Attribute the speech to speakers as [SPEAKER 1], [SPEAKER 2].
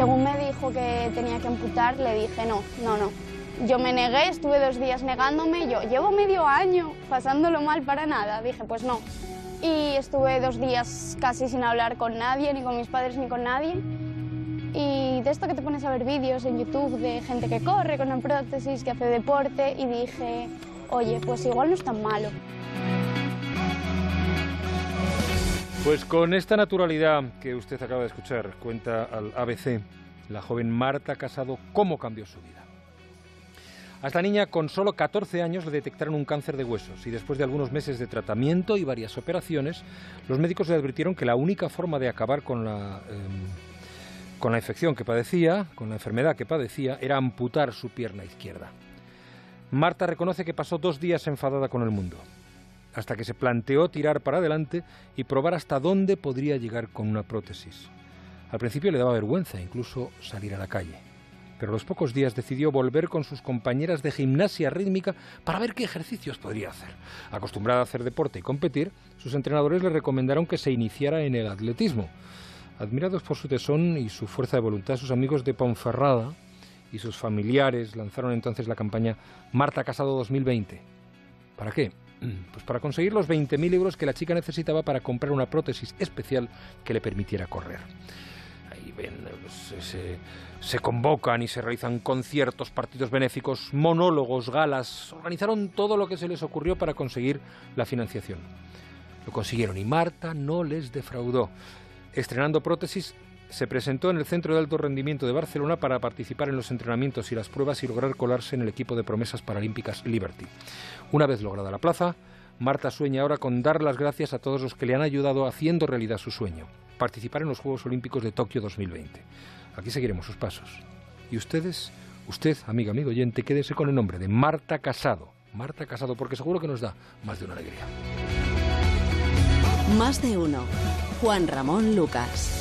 [SPEAKER 1] según me dijo que tenía que amputar, le dije no, no, no. Yo me negué, estuve dos días negándome, yo llevo medio año pasándolo mal para nada. Dije, pues no. Y estuve dos días casi sin hablar con nadie, ni con mis padres, ni con nadie. Y de esto que te pones a ver vídeos en YouTube de gente que corre con una prótesis, que hace deporte, y dije, oye, pues igual no es tan malo.
[SPEAKER 2] Pues con esta naturalidad que usted acaba de escuchar, cuenta al ABC la joven Marta Casado cómo cambió su vida. A esta niña con solo 14 años le detectaron un cáncer de huesos y después de algunos meses de tratamiento y varias operaciones, los médicos le advirtieron que la única forma de acabar con la, em, con la infección que padecía, con la enfermedad que padecía, era amputar su pierna izquierda. Marta reconoce que pasó dos días enfadada con el mundo, hasta que se planteó tirar para adelante y probar hasta dónde podría llegar con una prótesis. Al principio le daba vergüenza incluso salir a la calle, pero a los pocos días decidió volver con sus compañeras de gimnasia rítmica para ver qué ejercicios podría hacer. Acostumbrada a hacer deporte y competir, sus entrenadores le recomendaron que se iniciara en el atletismo. Admirados por su tesón y su fuerza de voluntad, sus amigos de Ponferrada y sus familiares lanzaron entonces la campaña Marta Casado 2020. ¿Para qué? Pues para conseguir los 20.000 euros que la chica necesitaba para comprar una prótesis especial que le permitiera correr. Ahí ven, pues, se, se convocan y se realizan conciertos, partidos benéficos, monólogos, galas. Organizaron todo lo que se les ocurrió para conseguir la financiación. Lo consiguieron y Marta no les defraudó. Estrenando prótesis, se presentó en el Centro de Alto Rendimiento de Barcelona para participar en los entrenamientos y las pruebas y lograr colarse en el equipo de promesas paralímpicas Liberty. Una vez lograda la plaza, Marta sueña ahora con dar las gracias a todos los que le han ayudado haciendo realidad su sueño, participar en los Juegos Olímpicos de Tokio 2020. Aquí seguiremos sus pasos. Y ustedes, usted, amigo, amigo oyente, quédese con el nombre de Marta Casado. Marta Casado, porque seguro que nos da más de una alegría.
[SPEAKER 3] Más de uno. Juan Ramón Lucas.